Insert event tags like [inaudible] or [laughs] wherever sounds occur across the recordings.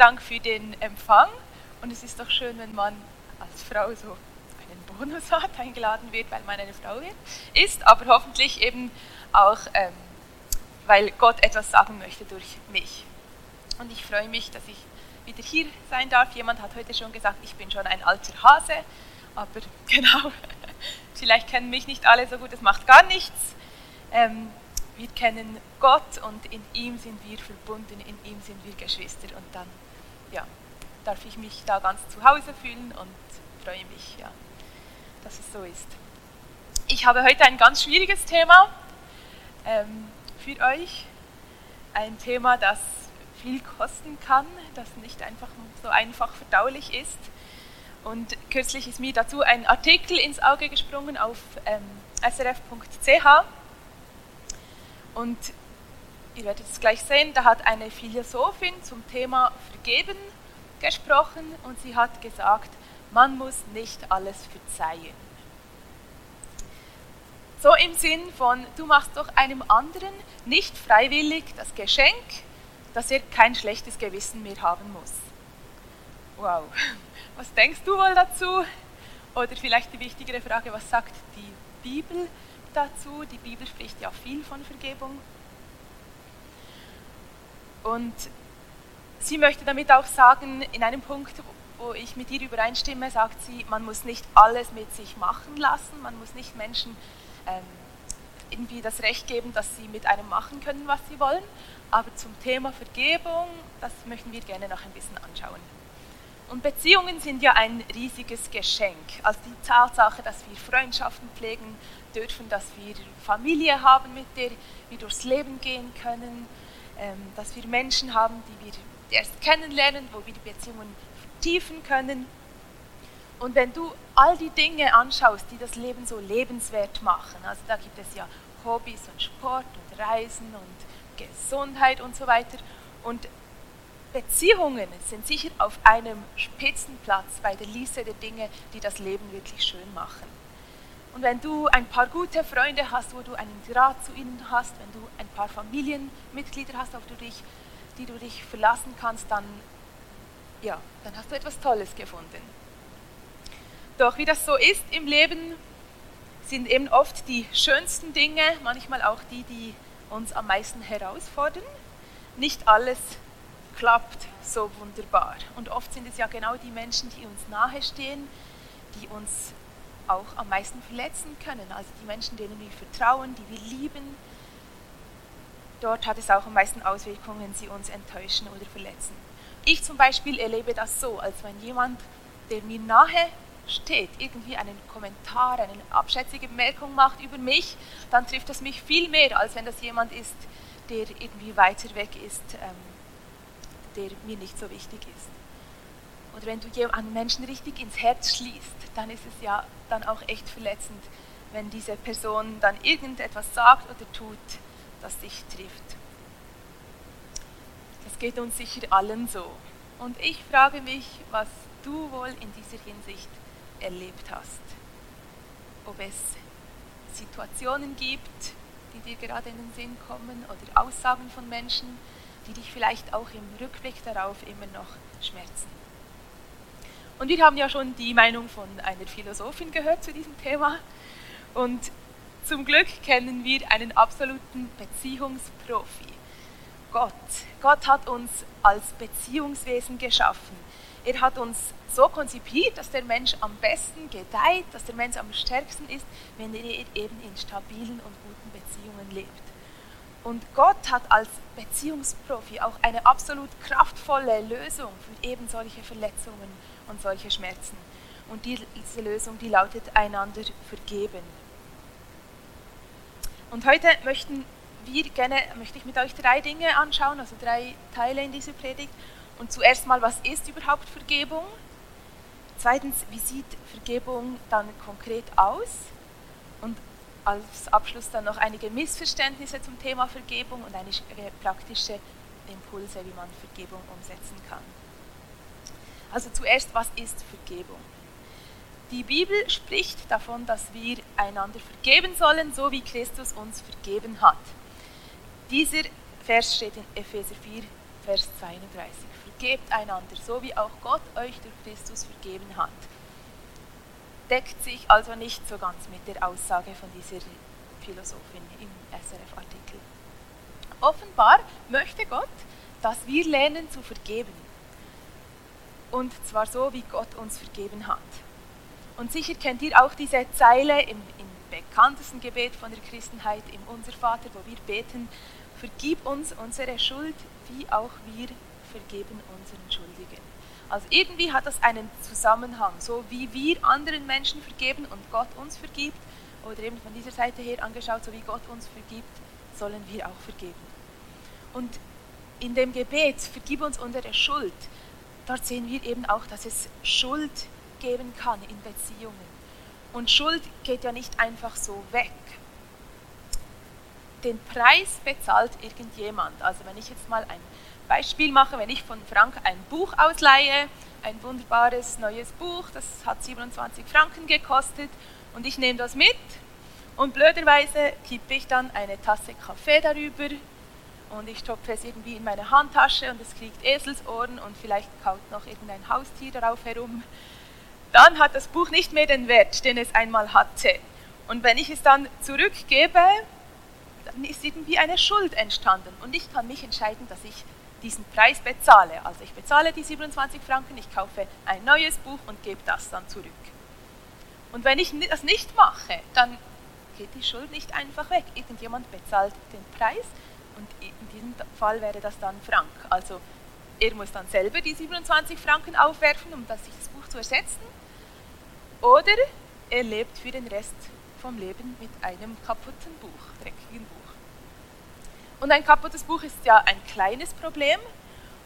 Dank für den Empfang. Und es ist doch schön, wenn man als Frau so einen Bonus [laughs] hat, eingeladen wird, weil man eine Frau ist, aber hoffentlich eben auch, ähm, weil Gott etwas sagen möchte durch mich. Und ich freue mich, dass ich wieder hier sein darf. Jemand hat heute schon gesagt, ich bin schon ein alter Hase, aber [laughs] genau, vielleicht kennen mich nicht alle so gut, das macht gar nichts. Ähm, wir kennen Gott und in ihm sind wir verbunden, in ihm sind wir Geschwister und dann ja, darf ich mich da ganz zu Hause fühlen und freue mich, ja, dass es so ist. Ich habe heute ein ganz schwieriges Thema ähm, für euch. Ein Thema, das viel kosten kann, das nicht einfach so einfach verdaulich ist. Und kürzlich ist mir dazu ein Artikel ins Auge gesprungen auf ähm, srf.ch. Und ihr werdet es gleich sehen, da hat eine Philosophin zum Thema Vergeben gesprochen und sie hat gesagt, man muss nicht alles verzeihen. So im Sinn von, du machst doch einem anderen nicht freiwillig das Geschenk, dass er kein schlechtes Gewissen mehr haben muss. Wow, [laughs] was denkst du wohl dazu? Oder vielleicht die wichtigere Frage, was sagt die Bibel dazu? Die Bibel spricht ja viel von Vergebung. Und sie möchte damit auch sagen, in einem Punkt, wo ich mit ihr übereinstimme, sagt sie, man muss nicht alles mit sich machen lassen, man muss nicht Menschen ähm, irgendwie das Recht geben, dass sie mit einem machen können, was sie wollen. Aber zum Thema Vergebung, das möchten wir gerne noch ein bisschen anschauen. Und Beziehungen sind ja ein riesiges Geschenk. Also die Tatsache, dass wir Freundschaften pflegen dürfen, dass wir Familie haben, mit der wir durchs Leben gehen können, dass wir Menschen haben, die wir erst kennenlernen, wo wir die Beziehungen vertiefen können. Und wenn du all die Dinge anschaust, die das Leben so lebenswert machen, also da gibt es ja Hobbys und Sport und Reisen und Gesundheit und so weiter. Und Beziehungen sind sicher auf einem Spitzenplatz bei der Liste der Dinge, die das Leben wirklich schön machen. Und wenn du ein paar gute Freunde hast, wo du einen Draht zu ihnen hast, wenn du ein paar Familienmitglieder hast, auf die, dich, die du dich verlassen kannst, dann, ja, dann hast du etwas Tolles gefunden. Doch wie das so ist im Leben, sind eben oft die schönsten Dinge, manchmal auch die, die uns am meisten herausfordern. Nicht alles klappt so wunderbar. Und oft sind es ja genau die Menschen, die uns nahestehen, die uns auch am meisten verletzen können. Also die Menschen, denen wir vertrauen, die wir lieben. Dort hat es auch am meisten Auswirkungen, wenn sie uns enttäuschen oder verletzen. Ich zum Beispiel erlebe das so, als wenn jemand, der mir nahe steht, irgendwie einen Kommentar, eine abschätzige Bemerkung macht über mich, dann trifft das mich viel mehr, als wenn das jemand ist, der irgendwie weiter weg ist, ähm, der mir nicht so wichtig ist. Oder wenn du einen Menschen richtig ins Herz schließt, dann ist es ja dann auch echt verletzend, wenn diese Person dann irgendetwas sagt oder tut, das dich trifft. Das geht uns sicher allen so. Und ich frage mich, was du wohl in dieser Hinsicht erlebt hast. Ob es Situationen gibt, die dir gerade in den Sinn kommen oder Aussagen von Menschen, die dich vielleicht auch im Rückblick darauf immer noch schmerzen. Und wir haben ja schon die Meinung von einer Philosophin gehört zu diesem Thema. Und zum Glück kennen wir einen absoluten Beziehungsprofi. Gott. Gott hat uns als Beziehungswesen geschaffen. Er hat uns so konzipiert, dass der Mensch am besten gedeiht, dass der Mensch am stärksten ist, wenn er eben in stabilen und guten Beziehungen lebt. Und Gott hat als Beziehungsprofi auch eine absolut kraftvolle Lösung für eben solche Verletzungen und solche Schmerzen. Und diese Lösung, die lautet einander vergeben. Und heute möchten wir gerne, möchte ich mit euch drei Dinge anschauen, also drei Teile in dieser Predigt. Und zuerst mal, was ist überhaupt Vergebung? Zweitens, wie sieht Vergebung dann konkret aus? Und als Abschluss dann noch einige Missverständnisse zum Thema Vergebung und einige praktische Impulse, wie man Vergebung umsetzen kann. Also zuerst, was ist Vergebung? Die Bibel spricht davon, dass wir einander vergeben sollen, so wie Christus uns vergeben hat. Dieser Vers steht in Epheser 4, Vers 32. Vergebt einander, so wie auch Gott euch durch Christus vergeben hat. Deckt sich also nicht so ganz mit der Aussage von dieser Philosophin im SRF-Artikel. Offenbar möchte Gott, dass wir lernen zu vergeben. Und zwar so, wie Gott uns vergeben hat. Und sicher kennt ihr auch diese Zeile im, im bekanntesten Gebet von der Christenheit, im Unser Vater, wo wir beten, vergib uns unsere Schuld, wie auch wir vergeben unseren Schuldigen. Also irgendwie hat das einen Zusammenhang, so wie wir anderen Menschen vergeben und Gott uns vergibt, oder eben von dieser Seite her angeschaut, so wie Gott uns vergibt, sollen wir auch vergeben. Und in dem Gebet, vergib uns unsere Schuld, dort sehen wir eben auch, dass es Schuld geben kann in Beziehungen. Und Schuld geht ja nicht einfach so weg. Den Preis bezahlt irgendjemand. Also wenn ich jetzt mal ein Beispiel mache, wenn ich von Frank ein Buch ausleihe, ein wunderbares neues Buch, das hat 27 Franken gekostet und ich nehme das mit und blöderweise kippe ich dann eine Tasse Kaffee darüber und ich stopfe es irgendwie in meine Handtasche und es kriegt Eselsohren und vielleicht kaut noch irgendein Haustier darauf herum dann hat das Buch nicht mehr den Wert, den es einmal hatte. Und wenn ich es dann zurückgebe, dann ist irgendwie eine Schuld entstanden. Und ich kann mich entscheiden, dass ich diesen Preis bezahle. Also ich bezahle die 27 Franken, ich kaufe ein neues Buch und gebe das dann zurück. Und wenn ich das nicht mache, dann geht die Schuld nicht einfach weg. Irgendjemand bezahlt den Preis und in diesem Fall wäre das dann Frank. Also er muss dann selber die 27 Franken aufwerfen, um das, sich das Buch zu ersetzen. Oder er lebt für den Rest vom Leben mit einem kaputten Buch, dreckigen Buch. Und ein kaputtes Buch ist ja ein kleines Problem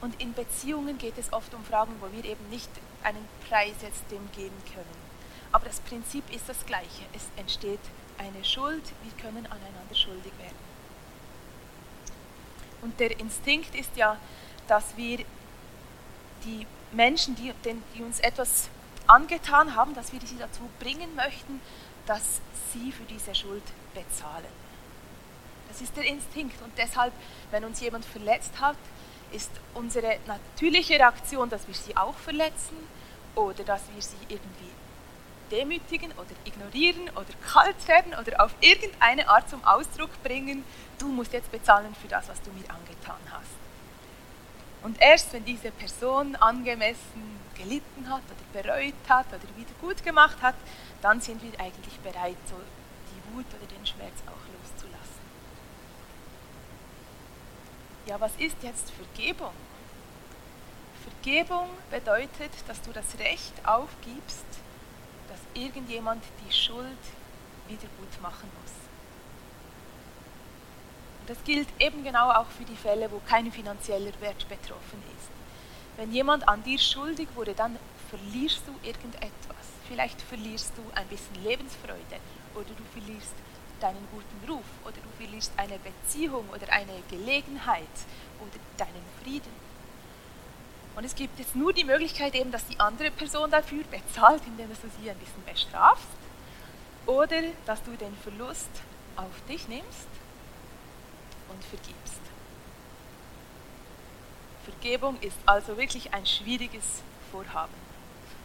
und in Beziehungen geht es oft um Fragen, wo wir eben nicht einen Preis jetzt dem geben können. Aber das Prinzip ist das gleiche. Es entsteht eine Schuld, wir können aneinander schuldig werden. Und der Instinkt ist ja, dass wir die Menschen, die, die uns etwas angetan haben, dass wir sie dazu bringen möchten, dass sie für diese Schuld bezahlen. Das ist der Instinkt und deshalb, wenn uns jemand verletzt hat, ist unsere natürliche Reaktion, dass wir sie auch verletzen oder dass wir sie irgendwie demütigen oder ignorieren oder kalt werden oder auf irgendeine Art zum Ausdruck bringen, du musst jetzt bezahlen für das, was du mir angetan hast. Und erst wenn diese Person angemessen gelitten hat oder bereut hat oder wieder gut gemacht hat, dann sind wir eigentlich bereit, so die Wut oder den Schmerz auch loszulassen. Ja, was ist jetzt Vergebung? Vergebung bedeutet, dass du das Recht aufgibst, dass irgendjemand die Schuld wieder gut machen muss. Und das gilt eben genau auch für die Fälle, wo kein finanzieller Wert betroffen ist. Wenn jemand an dir schuldig wurde, dann verlierst du irgendetwas. Vielleicht verlierst du ein bisschen Lebensfreude oder du verlierst deinen guten Ruf oder du verlierst eine Beziehung oder eine Gelegenheit oder deinen Frieden. Und es gibt jetzt nur die Möglichkeit eben, dass die andere Person dafür bezahlt, indem du sie ein bisschen bestrafst oder dass du den Verlust auf dich nimmst und vergibst. Vergebung ist also wirklich ein schwieriges Vorhaben.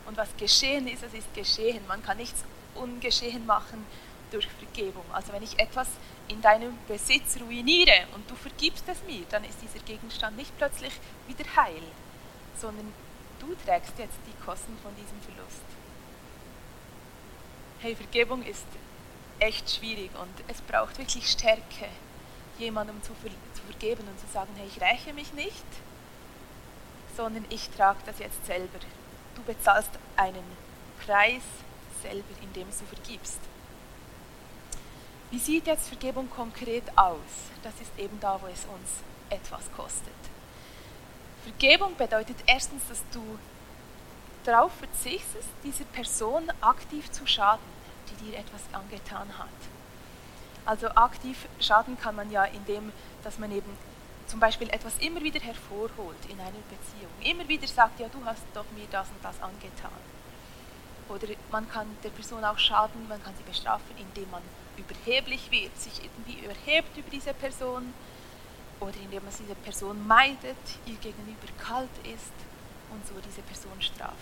Und was geschehen ist, es ist geschehen. Man kann nichts ungeschehen machen durch Vergebung. Also wenn ich etwas in deinem Besitz ruiniere und du vergibst es mir, dann ist dieser Gegenstand nicht plötzlich wieder heil, sondern du trägst jetzt die Kosten von diesem Verlust. Hey, Vergebung ist echt schwierig und es braucht wirklich Stärke, jemandem zu, ver zu vergeben und zu sagen, hey, ich räche mich nicht, sondern ich trage das jetzt selber. Du bezahlst einen Preis selber, indem du vergibst. Wie sieht jetzt Vergebung konkret aus? Das ist eben da, wo es uns etwas kostet. Vergebung bedeutet erstens, dass du darauf verzichtest, dieser Person aktiv zu schaden, die dir etwas angetan hat. Also aktiv schaden kann man ja, indem dass man eben zum Beispiel etwas immer wieder hervorholt in einer Beziehung, immer wieder sagt, ja, du hast doch mir das und das angetan. Oder man kann der Person auch schaden, man kann sie bestrafen, indem man überheblich wird, sich irgendwie überhebt über diese Person. oder indem man diese Person meidet, ihr gegenüber kalt ist und so diese Person straft.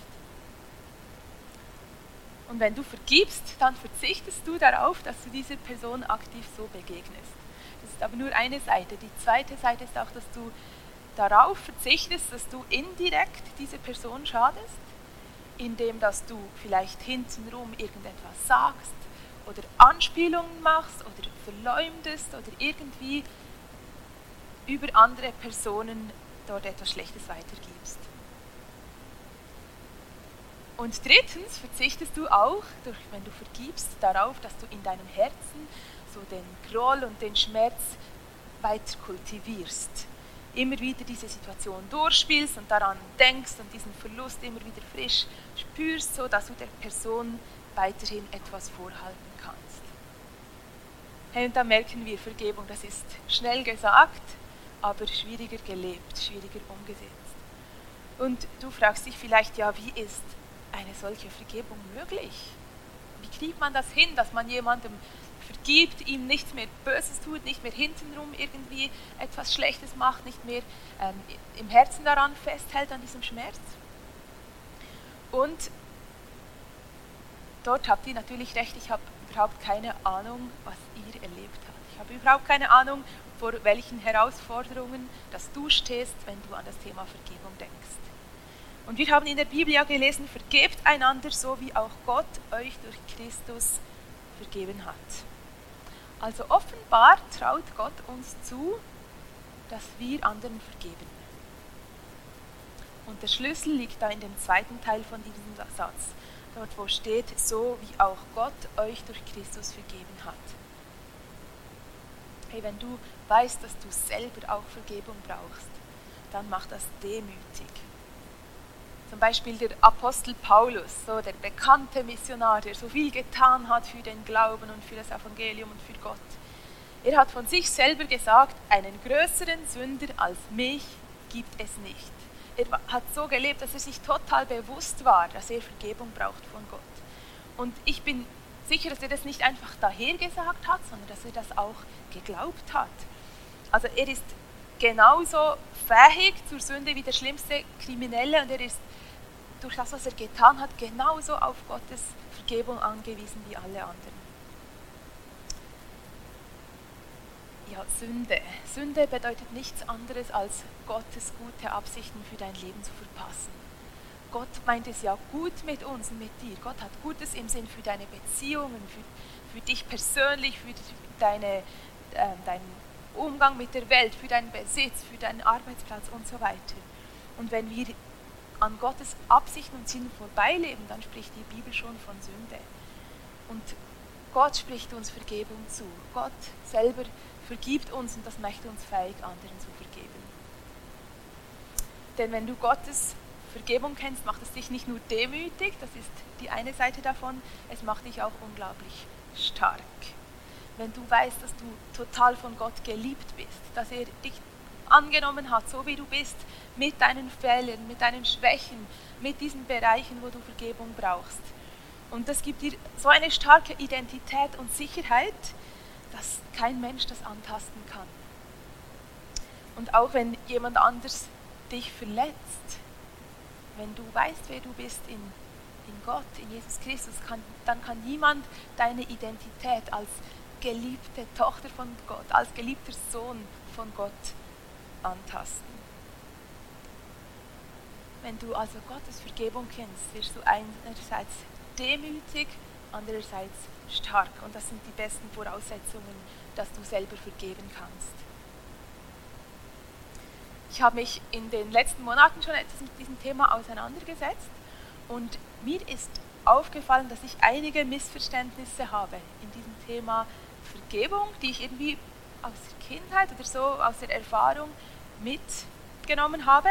Und wenn du vergibst, dann verzichtest du darauf, dass du dieser Person aktiv so begegnest. Das ist aber nur eine Seite. Die zweite Seite ist auch, dass du darauf verzichtest, dass du indirekt diese Person schadest, indem dass du vielleicht hintenrum irgendetwas sagst oder Anspielungen machst oder verleumdest oder irgendwie über andere Personen dort etwas Schlechtes weitergibst. Und drittens verzichtest du auch, durch, wenn du vergibst, darauf, dass du in deinem Herzen so den Groll und den Schmerz weiter kultivierst. Immer wieder diese Situation durchspielst und daran denkst und diesen Verlust immer wieder frisch spürst, so dass du der Person weiterhin etwas vorhalten kannst. Hey, und da merken wir, Vergebung, das ist schnell gesagt, aber schwieriger gelebt, schwieriger umgesetzt. Und du fragst dich vielleicht, ja, wie ist eine solche Vergebung möglich? Wie kriegt man das hin, dass man jemandem vergibt, ihm nichts mehr Böses tut, nicht mehr hintenrum irgendwie etwas Schlechtes macht, nicht mehr ähm, im Herzen daran festhält, an diesem Schmerz? Und dort habt ihr natürlich recht, ich habe überhaupt keine Ahnung, was ihr erlebt habt. Ich habe überhaupt keine Ahnung, vor welchen Herausforderungen dass du stehst, wenn du an das Thema Vergebung denkst. Und wir haben in der Bibel ja gelesen, vergebt einander, so wie auch Gott euch durch Christus vergeben hat. Also offenbar traut Gott uns zu, dass wir anderen vergeben. Und der Schlüssel liegt da in dem zweiten Teil von diesem Satz, dort wo steht, so wie auch Gott euch durch Christus vergeben hat. Hey, wenn du weißt, dass du selber auch Vergebung brauchst, dann mach das demütig. Zum Beispiel der Apostel Paulus, so der bekannte Missionar, der so viel getan hat für den Glauben und für das Evangelium und für Gott. Er hat von sich selber gesagt, einen größeren Sünder als mich gibt es nicht. Er hat so gelebt, dass er sich total bewusst war, dass er Vergebung braucht von Gott. Und ich bin sicher, dass er das nicht einfach dahergesagt hat, sondern dass er das auch geglaubt hat. Also er ist genauso fähig zur Sünde wie der schlimmste Kriminelle und er ist durch das, was er getan hat, genauso auf Gottes Vergebung angewiesen wie alle anderen. Ja, Sünde. Sünde bedeutet nichts anderes als Gottes gute Absichten für dein Leben zu verpassen. Gott meint es ja gut mit uns und mit dir. Gott hat Gutes im Sinn für deine Beziehungen, für, für dich persönlich, für deine, äh, deinen Umgang mit der Welt, für deinen Besitz, für deinen Arbeitsplatz und so weiter. Und wenn wir an Gottes Absichten und Zielen vorbeileben, dann spricht die Bibel schon von Sünde. Und Gott spricht uns Vergebung zu. Gott selber vergibt uns und das möchte uns fähig, anderen zu vergeben. Denn wenn du Gottes Vergebung kennst, macht es dich nicht nur demütig, das ist die eine Seite davon, es macht dich auch unglaublich stark. Wenn du weißt, dass du total von Gott geliebt bist, dass er dich angenommen hat, so wie du bist, mit deinen Fehlern, mit deinen Schwächen, mit diesen Bereichen, wo du Vergebung brauchst. Und das gibt dir so eine starke Identität und Sicherheit, dass kein Mensch das antasten kann. Und auch wenn jemand anders dich verletzt, wenn du weißt, wer du bist in, in Gott, in Jesus Christus, kann, dann kann niemand deine Identität als geliebte Tochter von Gott, als geliebter Sohn von Gott antasten. Wenn du also Gottes Vergebung kennst, wirst du einerseits demütig, andererseits stark. Und das sind die besten Voraussetzungen, dass du selber vergeben kannst. Ich habe mich in den letzten Monaten schon etwas mit diesem Thema auseinandergesetzt und mir ist aufgefallen, dass ich einige Missverständnisse habe in diesem Thema Vergebung, die ich irgendwie aus der Kindheit oder so, aus der Erfahrung mitgenommen habe.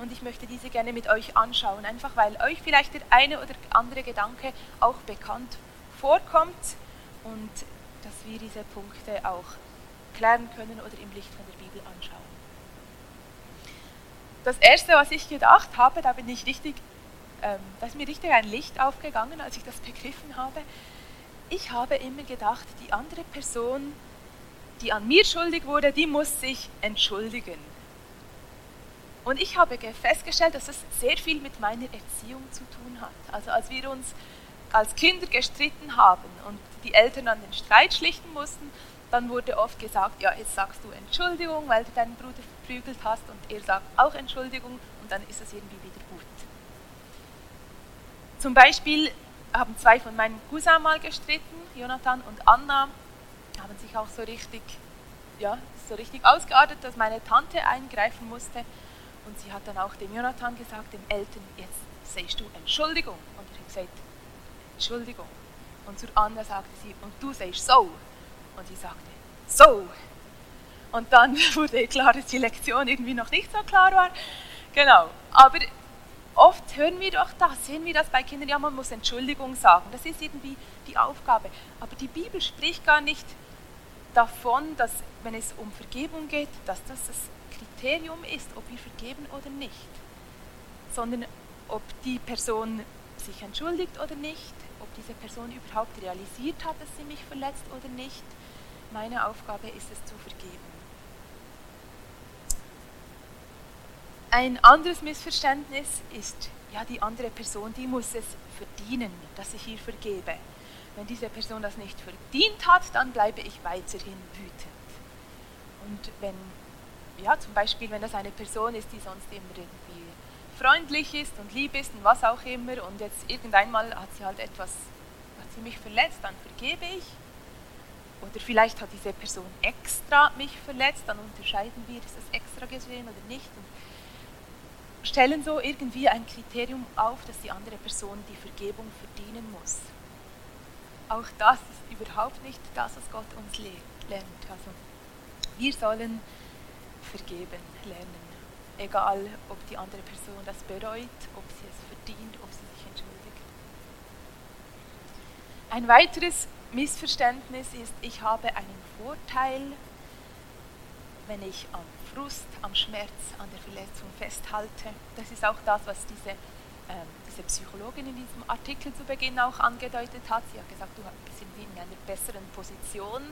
Und ich möchte diese gerne mit euch anschauen, einfach weil euch vielleicht der eine oder andere Gedanke auch bekannt vorkommt und dass wir diese Punkte auch klären können oder im Licht von der Bibel anschauen. Das erste, was ich gedacht habe, da bin ich richtig, ähm, da ist mir richtig ein Licht aufgegangen, als ich das begriffen habe. Ich habe immer gedacht, die andere Person die an mir schuldig wurde, die muss sich entschuldigen. Und ich habe festgestellt, dass es sehr viel mit meiner Erziehung zu tun hat. Also als wir uns als Kinder gestritten haben und die Eltern dann den Streit schlichten mussten, dann wurde oft gesagt, ja, jetzt sagst du Entschuldigung, weil du deinen Bruder verprügelt hast und er sagt auch Entschuldigung und dann ist es irgendwie wieder gut. Zum Beispiel haben zwei von meinen Cousins mal gestritten, Jonathan und Anna, haben sich auch so richtig, ja, so richtig ausgeartet, dass meine Tante eingreifen musste und sie hat dann auch dem Jonathan gesagt, den Eltern, jetzt sagst du Entschuldigung. Und er hat gesagt, Entschuldigung. Und zur Anna sagte sie, und du sagst so. Und sie sagte, so. Und dann [laughs] wurde klar, dass die Lektion irgendwie noch nicht so klar war. Genau. Aber oft hören wir doch das, sehen wir das bei Kindern, ja, man muss Entschuldigung sagen. Das ist irgendwie die Aufgabe. Aber die Bibel spricht gar nicht davon, dass, wenn es um Vergebung geht, dass das das Kriterium ist, ob wir vergeben oder nicht, sondern ob die Person sich entschuldigt oder nicht, ob diese Person überhaupt realisiert hat, dass sie mich verletzt oder nicht. Meine Aufgabe ist es zu vergeben. Ein anderes Missverständnis ist, ja, die andere Person, die muss es verdienen, dass ich ihr vergebe. Wenn diese Person das nicht verdient hat, dann bleibe ich weiterhin wütend. Und wenn, ja, zum Beispiel, wenn das eine Person ist, die sonst immer irgendwie freundlich ist und lieb ist und was auch immer und jetzt irgendeinmal hat sie halt etwas, hat sie mich verletzt, dann vergebe ich. Oder vielleicht hat diese Person extra mich verletzt, dann unterscheiden wir, ist das extra gesehen oder nicht. Und stellen so irgendwie ein Kriterium auf, dass die andere Person die Vergebung verdienen muss. Auch das ist überhaupt nicht das, was Gott uns lernt. Also wir sollen vergeben lernen egal ob die andere Person das bereut, ob sie es verdient, ob sie sich entschuldigt. Ein weiteres Missverständnis ist, ich habe einen Vorteil, wenn ich am Frust, am Schmerz, an der Verletzung festhalte. Das ist auch das, was diese, ähm, diese Psychologin in diesem Artikel zu Beginn auch angedeutet hat. Sie hat gesagt, du bist in einer besseren Position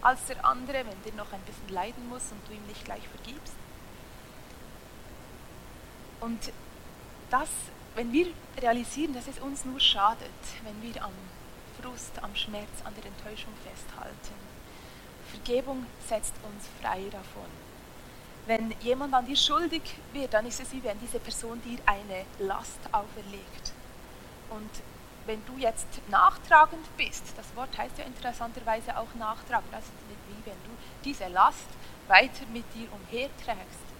als der andere, wenn der noch ein bisschen leiden muss und du ihm nicht gleich vergibst. Und das, wenn wir realisieren, dass es uns nur schadet, wenn wir am Frust, am Schmerz, an der Enttäuschung festhalten. Vergebung setzt uns frei davon. Wenn jemand an dir schuldig wird, dann ist es wie wenn diese Person dir eine Last auferlegt. Und wenn du jetzt nachtragend bist, das Wort heißt ja interessanterweise auch nachtragend, also wie wenn du diese Last weiter mit dir umherträgst,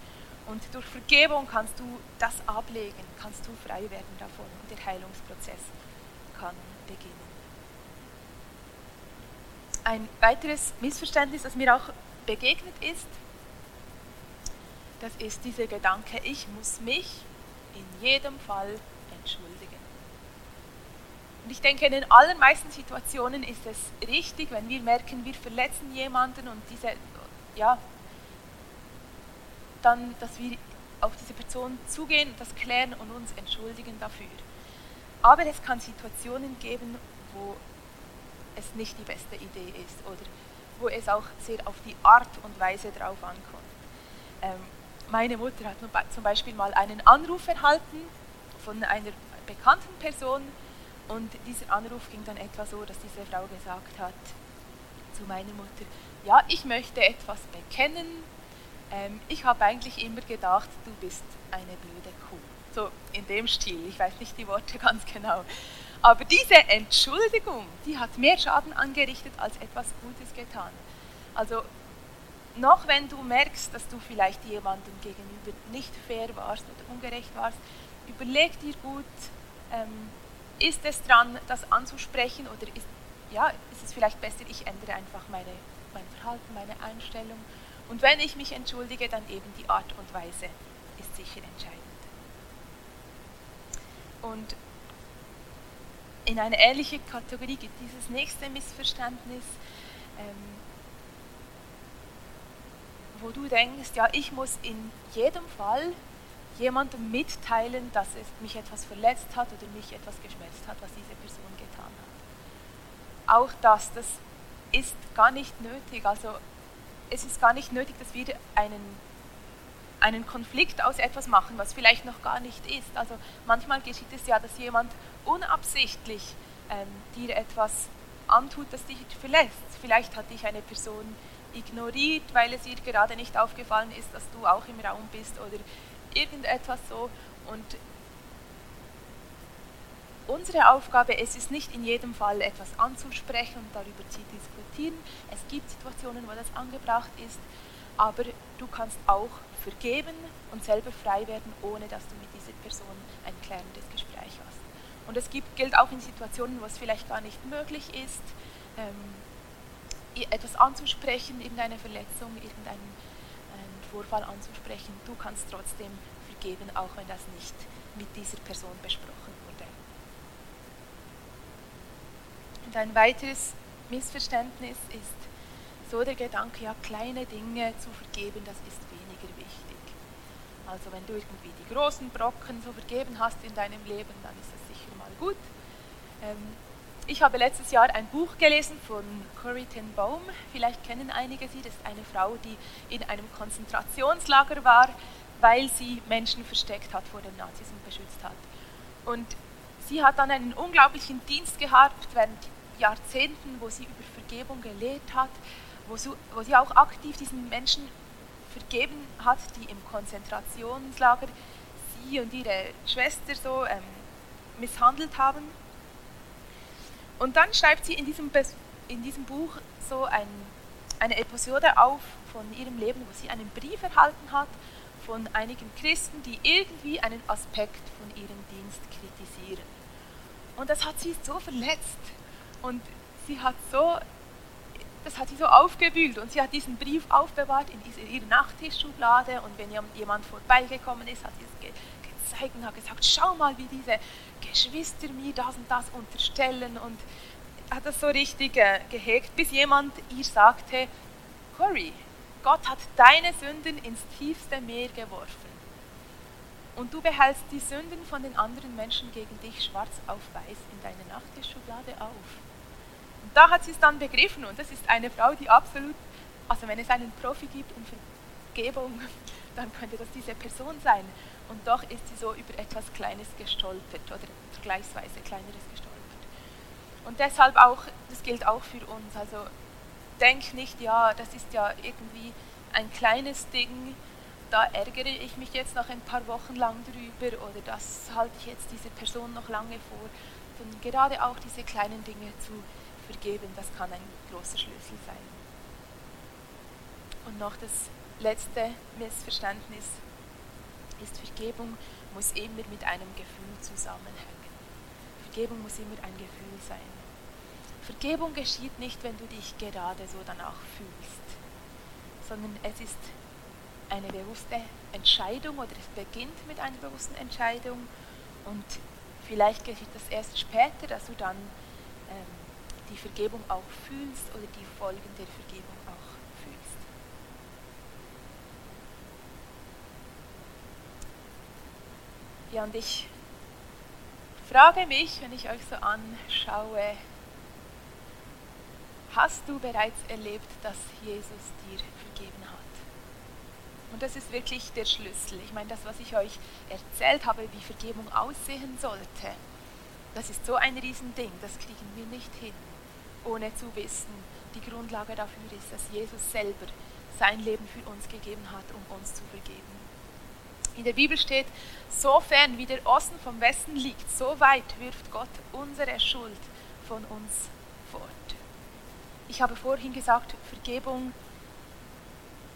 und durch Vergebung kannst du das ablegen, kannst du frei werden davon und der Heilungsprozess kann beginnen. Ein weiteres Missverständnis, das mir auch begegnet ist, das ist dieser Gedanke, ich muss mich in jedem Fall entschuldigen. Und ich denke, in den allermeisten Situationen ist es richtig, wenn wir merken, wir verletzen jemanden und diese, ja, dann, dass wir auf diese Person zugehen, das klären und uns entschuldigen dafür. Aber es kann Situationen geben, wo es nicht die beste Idee ist oder wo es auch sehr auf die Art und Weise drauf ankommt. Ähm, meine Mutter hat zum Beispiel mal einen Anruf erhalten von einer bekannten Person und dieser Anruf ging dann etwa so, dass diese Frau gesagt hat zu meiner Mutter, ja, ich möchte etwas bekennen, ähm, ich habe eigentlich immer gedacht, du bist eine blöde Kuh. So in dem Stil, ich weiß nicht die Worte [laughs] ganz genau. Aber diese Entschuldigung, die hat mehr Schaden angerichtet als etwas Gutes getan. Also noch wenn du merkst, dass du vielleicht jemandem gegenüber nicht fair warst oder ungerecht warst, überleg dir gut, ähm, ist es dran, das anzusprechen oder ist, ja, ist es vielleicht besser, ich ändere einfach meine, mein Verhalten, meine Einstellung und wenn ich mich entschuldige, dann eben die Art und Weise ist sicher entscheidend. Und in eine ähnliche Kategorie gibt dieses nächste Missverständnis, ähm, wo du denkst, ja, ich muss in jedem Fall jemandem mitteilen, dass es mich etwas verletzt hat oder mich etwas geschmerzt hat, was diese Person getan hat. Auch das, das ist gar nicht nötig. Also es ist gar nicht nötig, dass wir einen, einen Konflikt aus etwas machen, was vielleicht noch gar nicht ist. Also manchmal geschieht es ja, dass jemand unabsichtlich ähm, dir etwas antut, das dich verlässt. Vielleicht hat dich eine Person ignoriert, weil es ihr gerade nicht aufgefallen ist, dass du auch im Raum bist oder irgendetwas so. Und unsere Aufgabe es ist nicht in jedem Fall etwas anzusprechen und darüber zu diskutieren. Es gibt Situationen, wo das angebracht ist, aber du kannst auch vergeben und selber frei werden, ohne dass du mit dieser Person ein klärendes Gespräch hast. Und es gibt, gilt auch in Situationen, wo es vielleicht gar nicht möglich ist, ähm, etwas anzusprechen, irgendeine Verletzung, irgendeinen Vorfall anzusprechen. Du kannst trotzdem vergeben, auch wenn das nicht mit dieser Person besprochen wurde. Und ein weiteres Missverständnis ist so der Gedanke, ja, kleine Dinge zu vergeben, das ist weniger wichtig. Also wenn du irgendwie die großen Brocken so vergeben hast in deinem Leben, dann ist das sicher mal gut. Ähm, ich habe letztes Jahr ein Buch gelesen von Corrie ten Boom. Vielleicht kennen einige sie. Das ist eine Frau, die in einem Konzentrationslager war, weil sie Menschen versteckt hat vor den Nazis und beschützt hat. Und sie hat dann einen unglaublichen Dienst gehabt während Jahrzehnten, wo sie über Vergebung gelehrt hat, wo wo sie auch aktiv diesen Menschen vergeben hat, die im Konzentrationslager sie und ihre Schwester so ähm, misshandelt haben. Und dann schreibt sie in diesem, in diesem Buch so ein, eine Episode auf von ihrem Leben, wo sie einen Brief erhalten hat von einigen Christen, die irgendwie einen Aspekt von ihrem Dienst kritisieren. Und das hat sie so verletzt und sie hat so, das hat sie so aufgewühlt und sie hat diesen Brief aufbewahrt in, diese, ihrer Nachttischschublade und wenn jemand vorbeigekommen ist, hat sie es ge gezeigt und hat gesagt, schau mal, wie diese Geschwister mir das und das unterstellen und hat das so richtig äh, gehegt, bis jemand ihr sagte, Cory, Gott hat deine Sünden ins tiefste Meer geworfen. Und du behältst die Sünden von den anderen Menschen gegen dich schwarz auf weiß in deine Nachttischschublade auf. Da hat sie es dann begriffen und das ist eine Frau, die absolut, also wenn es einen Profi gibt um Vergebung, [laughs] dann könnte das diese Person sein. Und doch ist sie so über etwas Kleines gestolpert oder vergleichsweise Kleineres gestolpert. Und deshalb auch, das gilt auch für uns, also denk nicht, ja, das ist ja irgendwie ein kleines Ding, da ärgere ich mich jetzt noch ein paar Wochen lang drüber oder das halte ich jetzt diese Person noch lange vor, sondern gerade auch diese kleinen Dinge zu vergeben, das kann ein großer Schlüssel sein. Und noch das letzte Missverständnis ist, Vergebung muss immer mit einem Gefühl zusammenhängen. Vergebung muss immer ein Gefühl sein. Vergebung geschieht nicht, wenn du dich gerade so danach fühlst, sondern es ist eine bewusste Entscheidung oder es beginnt mit einer bewussten Entscheidung und vielleicht geschieht das erst später, dass du dann die Vergebung auch fühlst oder die Folgen der Vergebung auch fühlst. Ja, und ich frage mich, wenn ich euch so anschaue, hast du bereits erlebt, dass Jesus dir vergeben hat? Und das ist wirklich der Schlüssel. Ich meine, das, was ich euch erzählt habe, wie Vergebung aussehen sollte, das ist so ein Riesending, das kriegen wir nicht hin, ohne zu wissen, die Grundlage dafür ist, dass Jesus selber sein Leben für uns gegeben hat, um uns zu vergeben. In der Bibel steht, so fern wie der Osten vom Westen liegt, so weit wirft Gott unsere Schuld von uns fort. Ich habe vorhin gesagt, Vergebung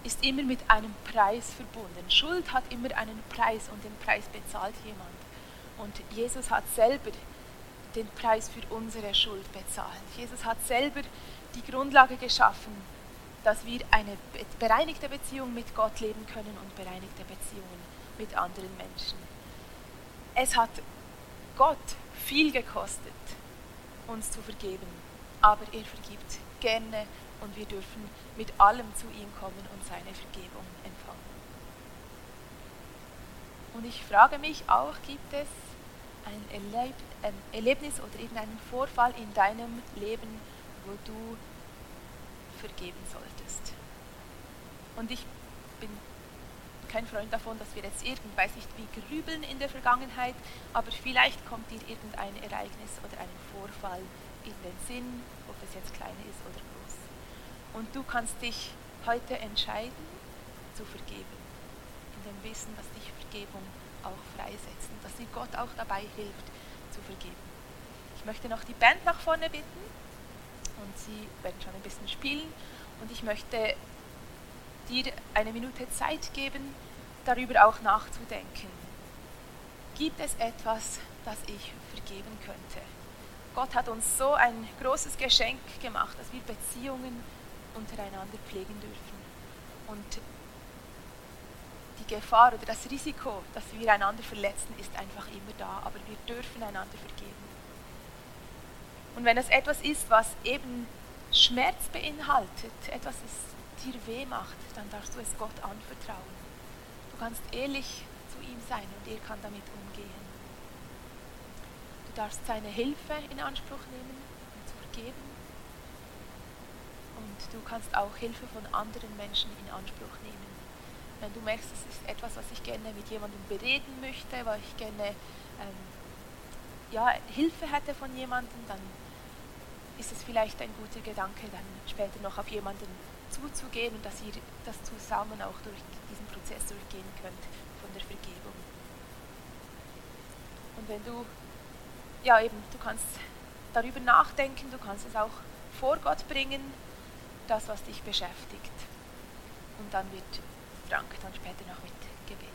ist immer mit einem Preis verbunden. Schuld hat immer einen Preis und den Preis bezahlt jemand. Und Jesus hat selber den Preis für unsere Schuld bezahlt. Jesus hat selber die Grundlage geschaffen, dass wir eine bereinigte Beziehung mit Gott leben können und bereinigte Beziehungen mit anderen Menschen. Es hat Gott viel gekostet, uns zu vergeben, aber er vergibt gerne und wir dürfen mit allem zu ihm kommen und seine Vergebung empfangen. Und ich frage mich auch, gibt es ein, Erlebnis oder irgendeinen Vorfall in deinem Leben, wo du vergeben solltest? Und ich bin kein Freund davon, dass wir jetzt irgend, weiß nicht wie, grübeln in der Vergangenheit, aber vielleicht kommt dir irgendein Ereignis oder ein Vorfall in den Sinn, ob es jetzt klein ist oder groß. Und du kannst dich heute entscheiden, zu vergeben, in dem Wissen, dass dich Vergebung auch freisetzt und dass dir Gott auch dabei hilft, zu vergeben. Ich möchte noch die Band nach vorne bitten und sie werden schon ein bisschen spielen und ich möchte dir eine Minute Zeit geben, darüber auch nachzudenken. Gibt es etwas, das ich vergeben könnte? Gott hat uns so ein großes Geschenk gemacht, dass wir Beziehungen untereinander pflegen dürfen. Und die Gefahr oder das Risiko, dass wir einander verletzen, ist einfach immer da, aber wir dürfen einander vergeben. Und wenn es etwas ist, was eben Schmerz beinhaltet, etwas, das dir weh macht, dann darfst du es Gott anvertrauen. Du kannst ehrlich zu ihm sein und er kann damit umgehen. Du darfst seine Hilfe in Anspruch nehmen, um zu vergeben. Und du kannst auch Hilfe von anderen Menschen in Anspruch nehmen. Wenn du merkst, es ist etwas, was ich gerne mit jemandem bereden möchte, weil ich gerne ähm, ja, Hilfe hätte von jemandem, dann ist es vielleicht ein guter Gedanke, dann später noch auf jemanden zuzugehen und dass ihr das zusammen auch durch diesen Prozess durchgehen könnt von der Vergebung. Und wenn du, ja eben, du kannst darüber nachdenken, du kannst es auch vor Gott bringen, das, was dich beschäftigt. Und dann wird Frank dann später noch mit Gebet.